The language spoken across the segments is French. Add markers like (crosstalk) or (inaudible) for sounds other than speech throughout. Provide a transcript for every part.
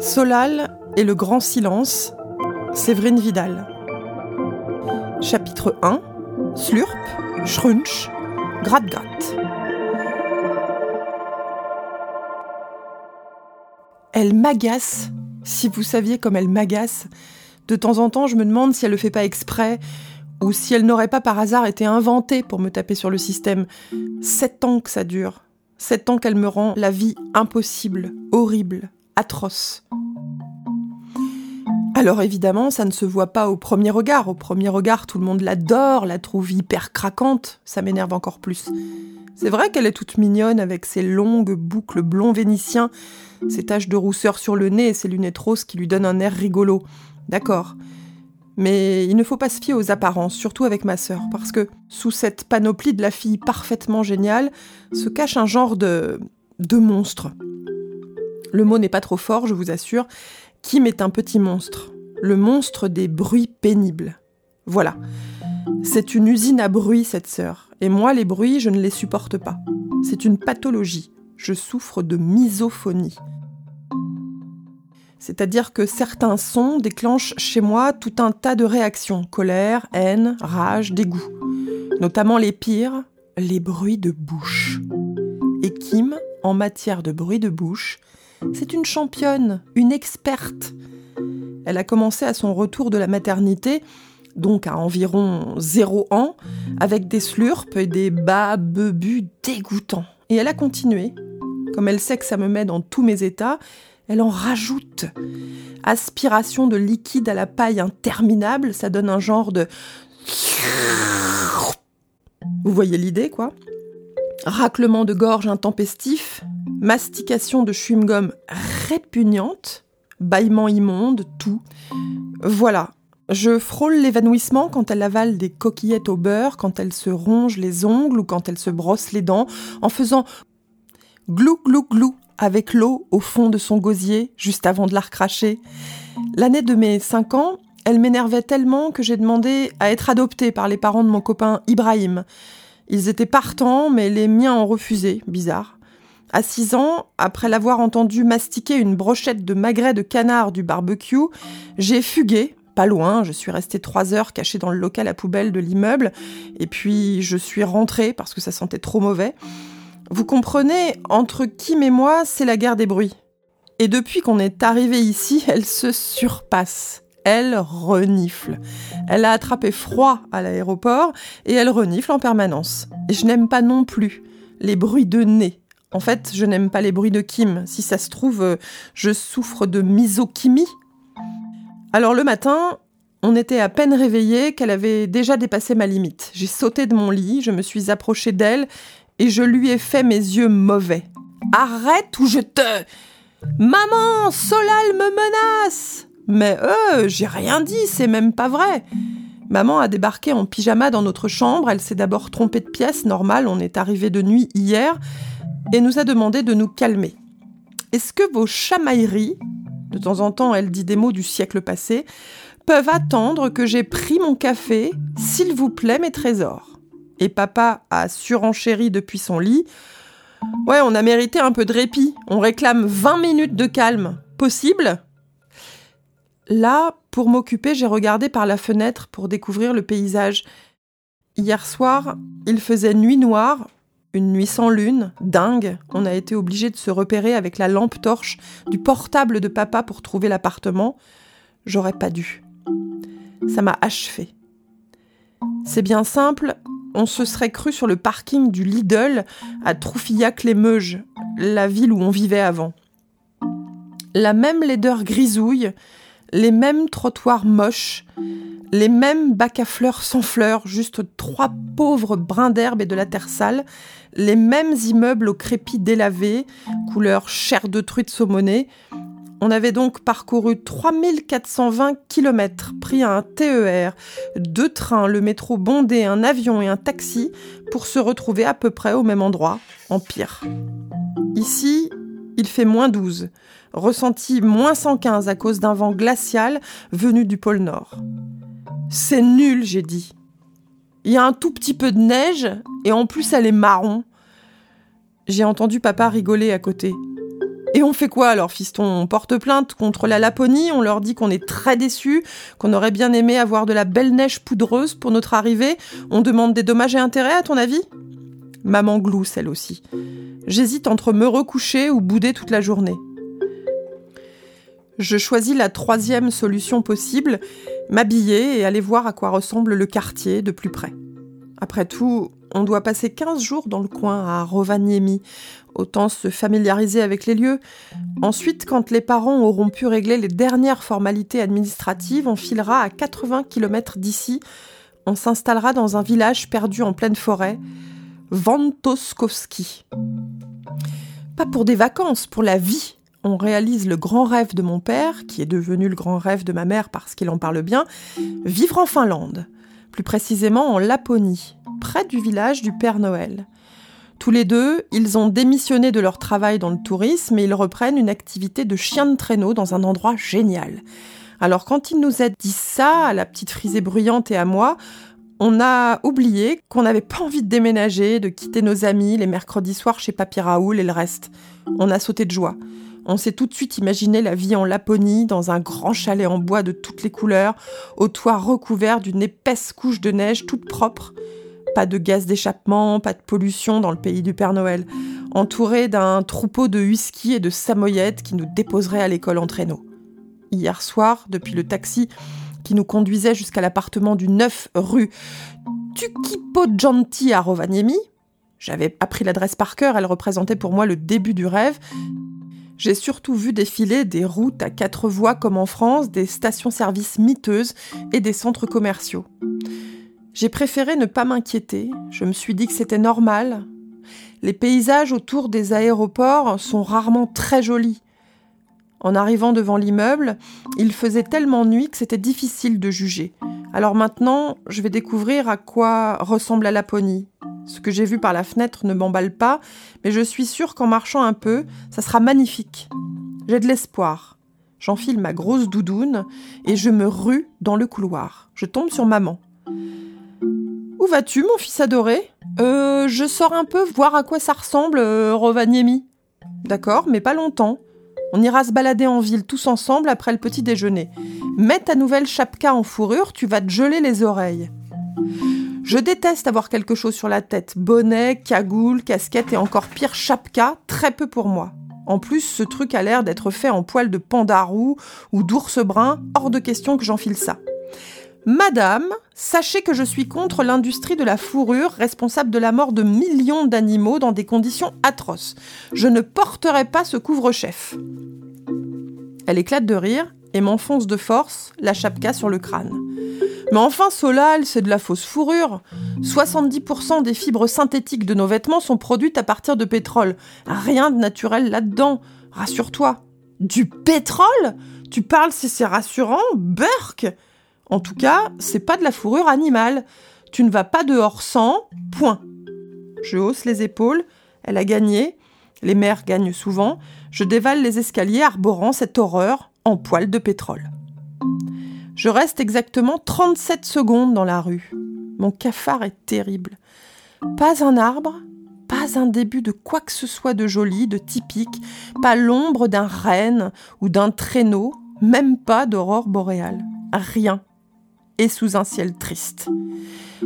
Solal et le grand silence, Séverine Vidal. Chapitre 1 Slurp, Schrunch, Gratte-Gratte. Elle m'agace, si vous saviez comme elle m'agace. De temps en temps, je me demande si elle le fait pas exprès, ou si elle n'aurait pas par hasard été inventée pour me taper sur le système. Sept ans que ça dure. Sept ans qu'elle me rend la vie impossible, horrible, atroce. Alors évidemment, ça ne se voit pas au premier regard. Au premier regard, tout le monde l'adore, la trouve hyper craquante. Ça m'énerve encore plus. C'est vrai qu'elle est toute mignonne avec ses longues boucles blond vénitien, ses taches de rousseur sur le nez et ses lunettes roses qui lui donnent un air rigolo. D'accord. Mais il ne faut pas se fier aux apparences, surtout avec ma sœur, parce que sous cette panoplie de la fille parfaitement géniale se cache un genre de. de monstre. Le mot n'est pas trop fort, je vous assure. Kim est un petit monstre. Le monstre des bruits pénibles. Voilà. C'est une usine à bruit, cette sœur. Et moi, les bruits, je ne les supporte pas. C'est une pathologie. Je souffre de misophonie. C'est-à-dire que certains sons déclenchent chez moi tout un tas de réactions. Colère, haine, rage, dégoût. Notamment les pires, les bruits de bouche. Et Kim, en matière de bruit de bouche, c'est une championne, une experte. Elle a commencé à son retour de la maternité, donc à environ zéro an, avec des slurps et des bas bebus dégoûtants. Et elle a continué. Comme elle sait que ça me met dans tous mes états, elle en rajoute. Aspiration de liquide à la paille interminable, ça donne un genre de... Vous voyez l'idée, quoi? Raclement de gorge intempestif, mastication de chewing-gum répugnante, bâillement immonde, tout. Voilà. Je frôle l'évanouissement quand elle avale des coquillettes au beurre, quand elle se ronge les ongles ou quand elle se brosse les dents, en faisant glou glou glou avec l'eau au fond de son gosier, juste avant de la recracher. L'année de mes 5 ans, elle m'énervait tellement que j'ai demandé à être adoptée par les parents de mon copain Ibrahim. Ils étaient partants, mais les miens ont refusé, bizarre. À 6 ans, après l'avoir entendu mastiquer une brochette de magret de canard du barbecue, j'ai fugué, pas loin, je suis restée trois heures cachée dans le local à poubelle de l'immeuble, et puis je suis rentrée parce que ça sentait trop mauvais. Vous comprenez, entre Kim et moi, c'est la guerre des bruits. Et depuis qu'on est arrivé ici, (laughs) elle se surpasse. Elle renifle. Elle a attrapé froid à l'aéroport et elle renifle en permanence. Et je n'aime pas non plus les bruits de nez en fait, je n'aime pas les bruits de Kim. Si ça se trouve, euh, je souffre de misochimie. Alors le matin, on était à peine réveillé qu'elle avait déjà dépassé ma limite. J'ai sauté de mon lit, je me suis approchée d'elle et je lui ai fait mes yeux mauvais. Arrête ou je te... Maman, Solal me menace Mais euh, j'ai rien dit, c'est même pas vrai. Maman a débarqué en pyjama dans notre chambre, elle s'est d'abord trompée de pièce, normal, on est arrivé de nuit hier, et nous a demandé de nous calmer. Est-ce que vos chamailleries, de temps en temps elle dit des mots du siècle passé, peuvent attendre que j'ai pris mon café, s'il vous plaît mes trésors? Et papa a surenchéri depuis son lit. Ouais, on a mérité un peu de répit, on réclame 20 minutes de calme. Possible? Là, pour m'occuper, j'ai regardé par la fenêtre pour découvrir le paysage. Hier soir, il faisait nuit noire, une nuit sans lune, dingue, on a été obligé de se repérer avec la lampe torche du portable de papa pour trouver l'appartement. J'aurais pas dû. Ça m'a achevé. C'est bien simple, on se serait cru sur le parking du Lidl à Troufillac-les-Meuges, la ville où on vivait avant. La même laideur grisouille, les mêmes trottoirs moches, les mêmes bacs à fleurs sans fleurs, juste trois pauvres brins d'herbe et de la terre sale, les mêmes immeubles au crépi délavé, couleur chair de truite saumonée. On avait donc parcouru 3420 km, pris un TER, deux trains, le métro bondé, un avion et un taxi pour se retrouver à peu près au même endroit, en pire. Ici, il fait moins 12, ressenti moins 115 à cause d'un vent glacial venu du pôle Nord. C'est nul, j'ai dit. Il y a un tout petit peu de neige et en plus elle est marron. J'ai entendu papa rigoler à côté. Et on fait quoi alors, fiston? On porte plainte contre la Laponie, on leur dit qu'on est très déçus, qu'on aurait bien aimé avoir de la belle neige poudreuse pour notre arrivée? On demande des dommages et intérêts, à ton avis? Maman glousse, elle aussi. J'hésite entre me recoucher ou bouder toute la journée. Je choisis la troisième solution possible, m'habiller et aller voir à quoi ressemble le quartier de plus près. Après tout, on doit passer 15 jours dans le coin à Rovaniemi, autant se familiariser avec les lieux. Ensuite, quand les parents auront pu régler les dernières formalités administratives, on filera à 80 km d'ici. On s'installera dans un village perdu en pleine forêt, Vantoskowski. Pas pour des vacances, pour la vie. On réalise le grand rêve de mon père, qui est devenu le grand rêve de ma mère parce qu'il en parle bien, vivre en Finlande, plus précisément en Laponie, près du village du Père Noël. Tous les deux, ils ont démissionné de leur travail dans le tourisme et ils reprennent une activité de chien de traîneau dans un endroit génial. Alors quand ils nous a dit ça, à la petite frisée bruyante et à moi, on a oublié qu'on n'avait pas envie de déménager, de quitter nos amis les mercredis soirs chez Papy Raoul et le reste. On a sauté de joie. On s'est tout de suite imaginé la vie en Laponie, dans un grand chalet en bois de toutes les couleurs, au toit recouvert d'une épaisse couche de neige toute propre. Pas de gaz d'échappement, pas de pollution dans le pays du Père Noël. Entouré d'un troupeau de huskies et de samoyettes qui nous déposeraient à l'école en traîneau. Hier soir, depuis le taxi qui nous conduisait jusqu'à l'appartement du 9 rue Tukipodjanti à Rovaniemi, j'avais appris l'adresse par cœur, elle représentait pour moi le début du rêve. J'ai surtout vu défiler des routes à quatre voies comme en France, des stations-service miteuses et des centres commerciaux. J'ai préféré ne pas m'inquiéter, je me suis dit que c'était normal. Les paysages autour des aéroports sont rarement très jolis. En arrivant devant l'immeuble, il faisait tellement nuit que c'était difficile de juger. Alors maintenant, je vais découvrir à quoi ressemble la Laponie. Ce que j'ai vu par la fenêtre ne m'emballe pas, mais je suis sûre qu'en marchant un peu, ça sera magnifique. J'ai de l'espoir. J'enfile ma grosse doudoune et je me rue dans le couloir. Je tombe sur maman. Où vas-tu, mon fils adoré? Euh, je sors un peu voir à quoi ça ressemble, euh, Rovaniemi. D'accord, mais pas longtemps. On ira se balader en ville tous ensemble après le petit déjeuner. Mets ta nouvelle chapka en fourrure, tu vas te geler les oreilles. Je déteste avoir quelque chose sur la tête. Bonnet, cagoule, casquette et encore pire chapka, très peu pour moi. En plus, ce truc a l'air d'être fait en poil de pandarou ou d'ours brun, hors de question que j'enfile ça. Madame, sachez que je suis contre l'industrie de la fourrure responsable de la mort de millions d'animaux dans des conditions atroces. Je ne porterai pas ce couvre-chef. Elle éclate de rire et m'enfonce de force la chapka sur le crâne. Mais enfin, Solal, c'est de la fausse fourrure. 70% des fibres synthétiques de nos vêtements sont produites à partir de pétrole. Rien de naturel là-dedans. Rassure-toi. Du pétrole? Tu parles si c'est rassurant? Burk en tout cas, c'est pas de la fourrure animale. Tu ne vas pas dehors sans, point. Je hausse les épaules, elle a gagné, les mères gagnent souvent, je dévale les escaliers arborant cette horreur en poil de pétrole. Je reste exactement 37 secondes dans la rue. Mon cafard est terrible. Pas un arbre, pas un début de quoi que ce soit de joli, de typique, pas l'ombre d'un renne ou d'un traîneau, même pas d'aurore boréale. Rien et sous un ciel triste.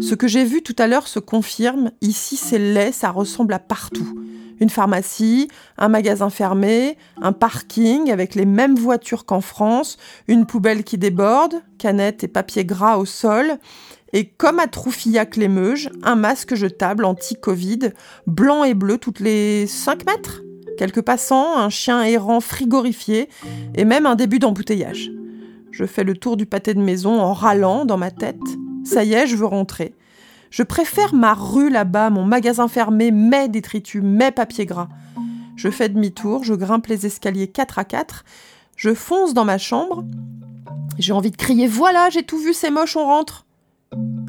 Ce que j'ai vu tout à l'heure se confirme, ici c'est laid, ça ressemble à partout. Une pharmacie, un magasin fermé, un parking avec les mêmes voitures qu'en France, une poubelle qui déborde, canettes et papier gras au sol, et comme à Troufillac-les-Meuges, un masque jetable anti-Covid, blanc et bleu toutes les 5 mètres Quelques passants, un chien errant frigorifié, et même un début d'embouteillage. Je fais le tour du pâté de maison en râlant dans ma tête. Ça y est, je veux rentrer. Je préfère ma rue là-bas, mon magasin fermé, mes détritus, mes papiers gras. Je fais demi-tour, je grimpe les escaliers 4 à 4, je fonce dans ma chambre. J'ai envie de crier Voilà, j'ai tout vu, c'est moche, on rentre.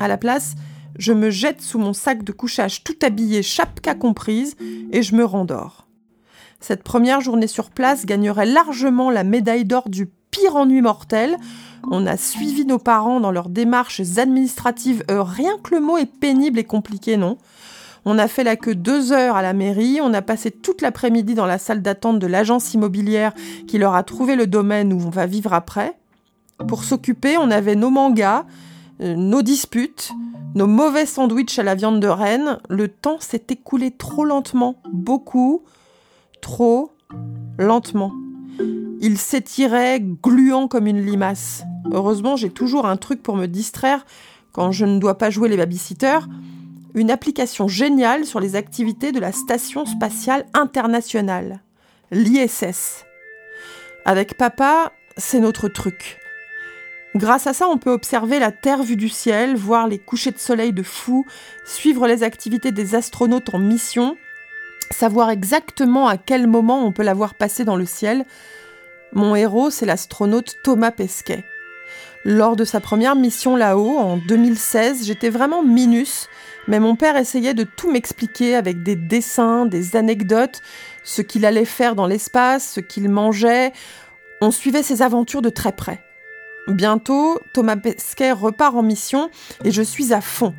À la place, je me jette sous mon sac de couchage tout habillé, chapka comprise, et je me rendors. Cette première journée sur place gagnerait largement la médaille d'or du pire ennui mortel. On a suivi nos parents dans leurs démarches administratives. Euh, rien que le mot est pénible et compliqué, non? On a fait la queue deux heures à la mairie, on a passé toute l'après-midi dans la salle d'attente de l'agence immobilière qui leur a trouvé le domaine où on va vivre après. Pour s'occuper, on avait nos mangas, euh, nos disputes, nos mauvais sandwichs à la viande de Rennes. Le temps s'est écoulé trop lentement, beaucoup, trop lentement. Il s'étirait, gluant comme une limace. Heureusement, j'ai toujours un truc pour me distraire quand je ne dois pas jouer les babysitters. Une application géniale sur les activités de la Station spatiale internationale, l'ISS. Avec papa, c'est notre truc. Grâce à ça, on peut observer la Terre vue du ciel, voir les couchers de soleil de fou, suivre les activités des astronautes en mission, savoir exactement à quel moment on peut la voir passer dans le ciel. Mon héros, c'est l'astronaute Thomas Pesquet. Lors de sa première mission là-haut, en 2016, j'étais vraiment minus, mais mon père essayait de tout m'expliquer avec des dessins, des anecdotes, ce qu'il allait faire dans l'espace, ce qu'il mangeait. On suivait ses aventures de très près. Bientôt, Thomas Pesquet repart en mission et je suis à fond.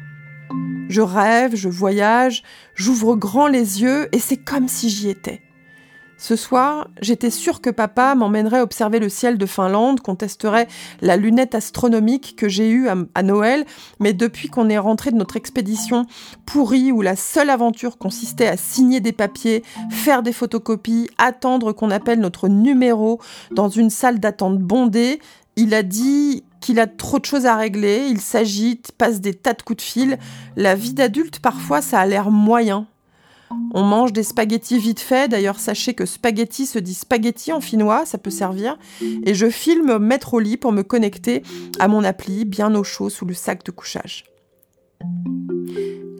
Je rêve, je voyage, j'ouvre grand les yeux et c'est comme si j'y étais. Ce soir, j'étais sûre que papa m'emmènerait observer le ciel de Finlande, qu'on testerait la lunette astronomique que j'ai eue à, Noël, mais depuis qu'on est rentré de notre expédition pourrie où la seule aventure consistait à signer des papiers, faire des photocopies, attendre qu'on appelle notre numéro dans une salle d'attente bondée, il a dit qu'il a trop de choses à régler, il s'agite, passe des tas de coups de fil. La vie d'adulte, parfois, ça a l'air moyen. On mange des spaghettis vite fait, d'ailleurs sachez que spaghetti se dit spaghetti en finnois, ça peut servir. Et je filme mettre au lit pour me connecter à mon appli, bien au chaud sous le sac de couchage.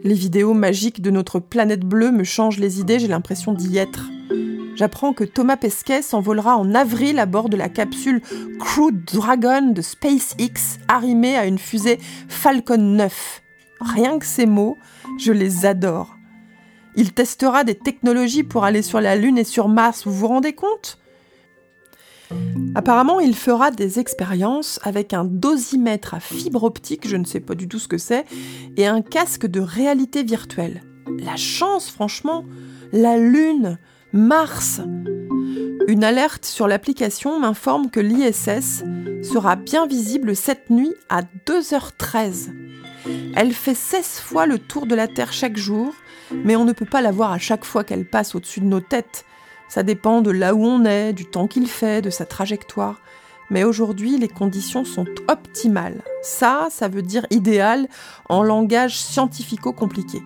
Les vidéos magiques de notre planète bleue me changent les idées, j'ai l'impression d'y être j'apprends que Thomas Pesquet s'envolera en avril à bord de la capsule Crew Dragon de SpaceX, arrimée à une fusée Falcon 9. Rien que ces mots, je les adore. Il testera des technologies pour aller sur la Lune et sur Mars, vous vous rendez compte? Apparemment, il fera des expériences avec un dosimètre à fibre optique, je ne sais pas du tout ce que c'est, et un casque de réalité virtuelle. La chance, franchement, la Lune, Mars. Une alerte sur l'application m'informe que l'ISS sera bien visible cette nuit à 2h13. Elle fait 16 fois le tour de la Terre chaque jour, mais on ne peut pas la voir à chaque fois qu'elle passe au-dessus de nos têtes. Ça dépend de là où on est, du temps qu'il fait, de sa trajectoire. Mais aujourd'hui, les conditions sont optimales. Ça, ça veut dire idéal en langage scientifico-compliqué.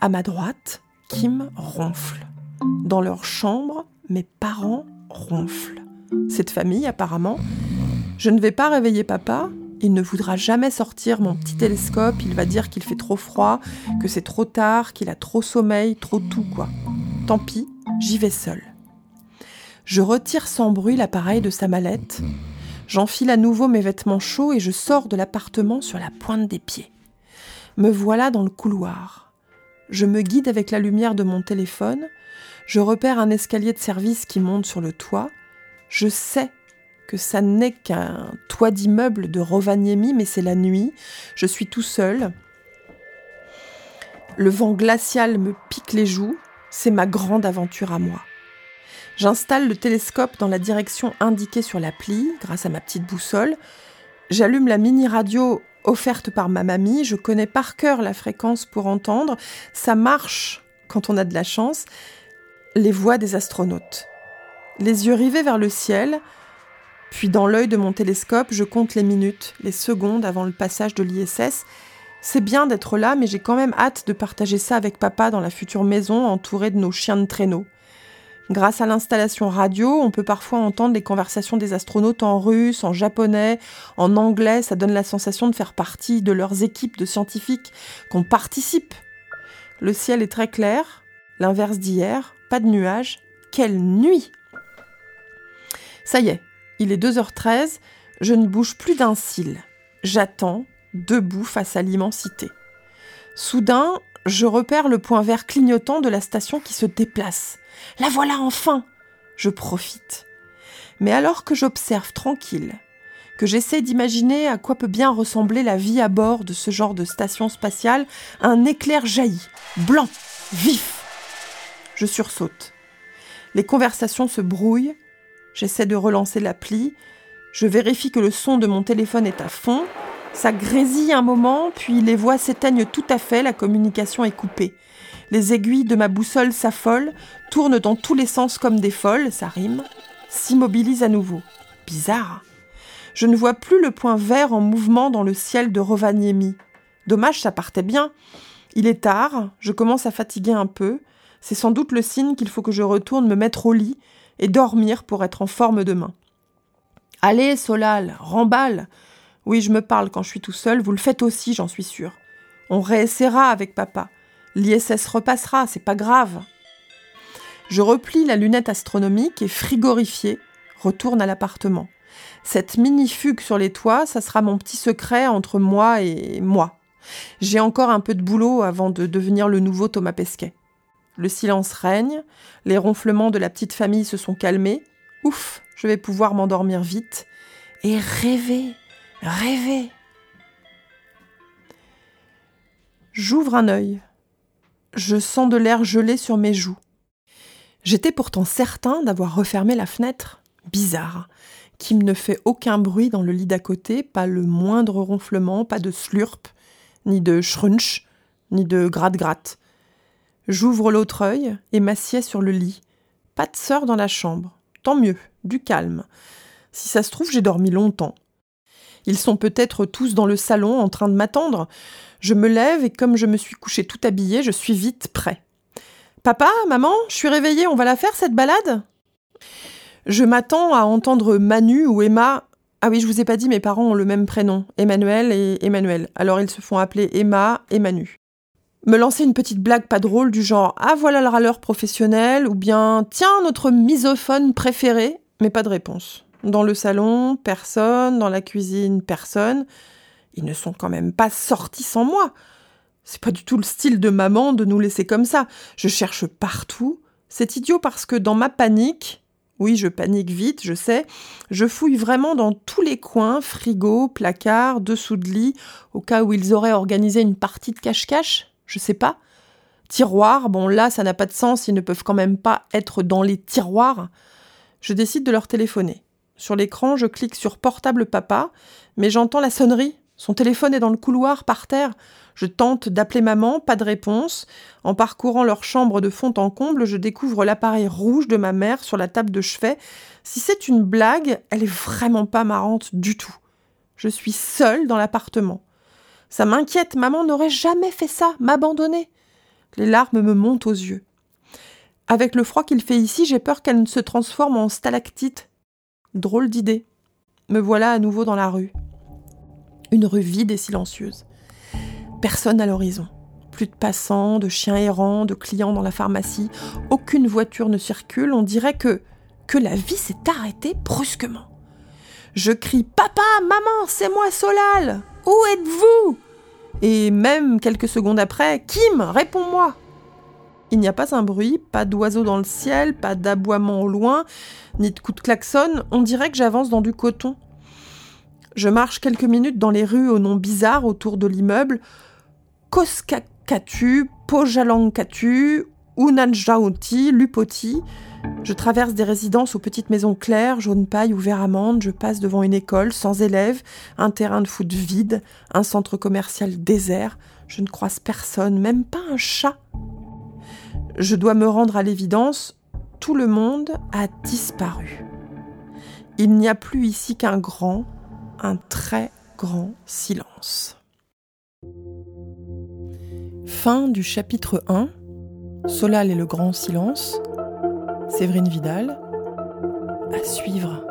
À ma droite, Kim ronfle. Dans leur chambre, mes parents ronflent. Cette famille, apparemment. Je ne vais pas réveiller papa. Il ne voudra jamais sortir mon petit télescope. Il va dire qu'il fait trop froid, que c'est trop tard, qu'il a trop sommeil, trop tout, quoi. Tant pis, j'y vais seule. Je retire sans bruit l'appareil de sa mallette. J'enfile à nouveau mes vêtements chauds et je sors de l'appartement sur la pointe des pieds. Me voilà dans le couloir. Je me guide avec la lumière de mon téléphone. Je repère un escalier de service qui monte sur le toit. Je sais que ça n'est qu'un toit d'immeuble de Rovaniemi, mais c'est la nuit. Je suis tout seul. Le vent glacial me pique les joues. C'est ma grande aventure à moi. J'installe le télescope dans la direction indiquée sur l'appli, grâce à ma petite boussole. J'allume la mini radio offerte par ma mamie. Je connais par cœur la fréquence pour entendre. Ça marche quand on a de la chance les voix des astronautes. Les yeux rivés vers le ciel, puis dans l'œil de mon télescope, je compte les minutes, les secondes avant le passage de l'ISS. C'est bien d'être là, mais j'ai quand même hâte de partager ça avec papa dans la future maison entourée de nos chiens de traîneau. Grâce à l'installation radio, on peut parfois entendre les conversations des astronautes en russe, en japonais, en anglais. Ça donne la sensation de faire partie de leurs équipes de scientifiques, qu'on participe. Le ciel est très clair, l'inverse d'hier, pas de nuages. Quelle nuit Ça y est, il est 2h13, je ne bouge plus d'un cil. J'attends, debout face à l'immensité. Soudain, je repère le point vert clignotant de la station qui se déplace. La voilà enfin Je profite. Mais alors que j'observe tranquille, que j'essaie d'imaginer à quoi peut bien ressembler la vie à bord de ce genre de station spatiale, un éclair jaillit, blanc, vif. Je sursaute. Les conversations se brouillent. J'essaie de relancer l'appli. Je vérifie que le son de mon téléphone est à fond. Ça grésille un moment, puis les voix s'éteignent tout à fait, la communication est coupée. Les aiguilles de ma boussole s'affolent, tournent dans tous les sens comme des folles, ça rime, s'immobilisent à nouveau. Bizarre. Je ne vois plus le point vert en mouvement dans le ciel de Rovaniemi. Dommage, ça partait bien. Il est tard, je commence à fatiguer un peu. C'est sans doute le signe qu'il faut que je retourne me mettre au lit et dormir pour être en forme demain. Allez, Solal, remballe Oui, je me parle quand je suis tout seul, vous le faites aussi, j'en suis sûr. On réessayera avec papa. L'ISS repassera, c'est pas grave. Je replie la lunette astronomique et frigorifié, retourne à l'appartement. Cette mini-fugue sur les toits, ça sera mon petit secret entre moi et moi. J'ai encore un peu de boulot avant de devenir le nouveau Thomas Pesquet. Le silence règne, les ronflements de la petite famille se sont calmés. Ouf, je vais pouvoir m'endormir vite et rêver, rêver. J'ouvre un œil. Je sens de l'air gelé sur mes joues. J'étais pourtant certain d'avoir refermé la fenêtre. Bizarre. Kim ne fait aucun bruit dans le lit d'à côté, pas le moindre ronflement, pas de slurp, ni de schrunch, ni de gratte-gratte. J'ouvre l'autre œil et m'assieds sur le lit. Pas de sœur dans la chambre. Tant mieux, du calme. Si ça se trouve, j'ai dormi longtemps. Ils sont peut-être tous dans le salon en train de m'attendre. Je me lève et comme je me suis couché tout habillé, je suis vite prêt. Papa, maman, je suis réveillée, on va la faire cette balade? Je m'attends à entendre Manu ou Emma. Ah oui, je vous ai pas dit, mes parents ont le même prénom, Emmanuel et Emmanuel. Alors ils se font appeler Emma et Manu. Me lancer une petite blague pas drôle du genre Ah voilà le râleur professionnel ou bien Tiens notre misophone préféré, mais pas de réponse. Dans le salon, personne, dans la cuisine, personne. Ils ne sont quand même pas sortis sans moi. C'est pas du tout le style de maman de nous laisser comme ça. Je cherche partout. C'est idiot parce que dans ma panique, oui, je panique vite, je sais, je fouille vraiment dans tous les coins, frigo, placard, dessous de lit, au cas où ils auraient organisé une partie de cache-cache, je sais pas. Tiroir, bon là, ça n'a pas de sens, ils ne peuvent quand même pas être dans les tiroirs. Je décide de leur téléphoner. Sur l'écran, je clique sur portable papa, mais j'entends la sonnerie. Son téléphone est dans le couloir, par terre. Je tente d'appeler maman, pas de réponse. En parcourant leur chambre de fond en comble, je découvre l'appareil rouge de ma mère sur la table de chevet. Si c'est une blague, elle est vraiment pas marrante du tout. Je suis seule dans l'appartement. Ça m'inquiète, maman n'aurait jamais fait ça, m'abandonner. Les larmes me montent aux yeux. Avec le froid qu'il fait ici, j'ai peur qu'elle ne se transforme en stalactite. Drôle d'idée. Me voilà à nouveau dans la rue. Une rue vide et silencieuse. Personne à l'horizon. Plus de passants, de chiens errants, de clients dans la pharmacie. Aucune voiture ne circule. On dirait que que la vie s'est arrêtée brusquement. Je crie Papa, maman, c'est moi Solal Où êtes-vous? Et même quelques secondes après, Kim, réponds-moi il n'y a pas un bruit, pas d'oiseaux dans le ciel, pas d'aboiement au loin, ni de coups de klaxon, on dirait que j'avance dans du coton. Je marche quelques minutes dans les rues au nom bizarre autour de l'immeuble. Koskakatu, Pojalankatu, Unanjaoti, Lupoti. Je traverse des résidences aux petites maisons claires, jaune paille ou vert amande. Je passe devant une école sans élèves, un terrain de foot vide, un centre commercial désert. Je ne croise personne, même pas un chat. Je dois me rendre à l'évidence, tout le monde a disparu. Il n'y a plus ici qu'un grand, un très grand silence. Fin du chapitre 1. Solal et le grand silence. Séverine Vidal. À suivre.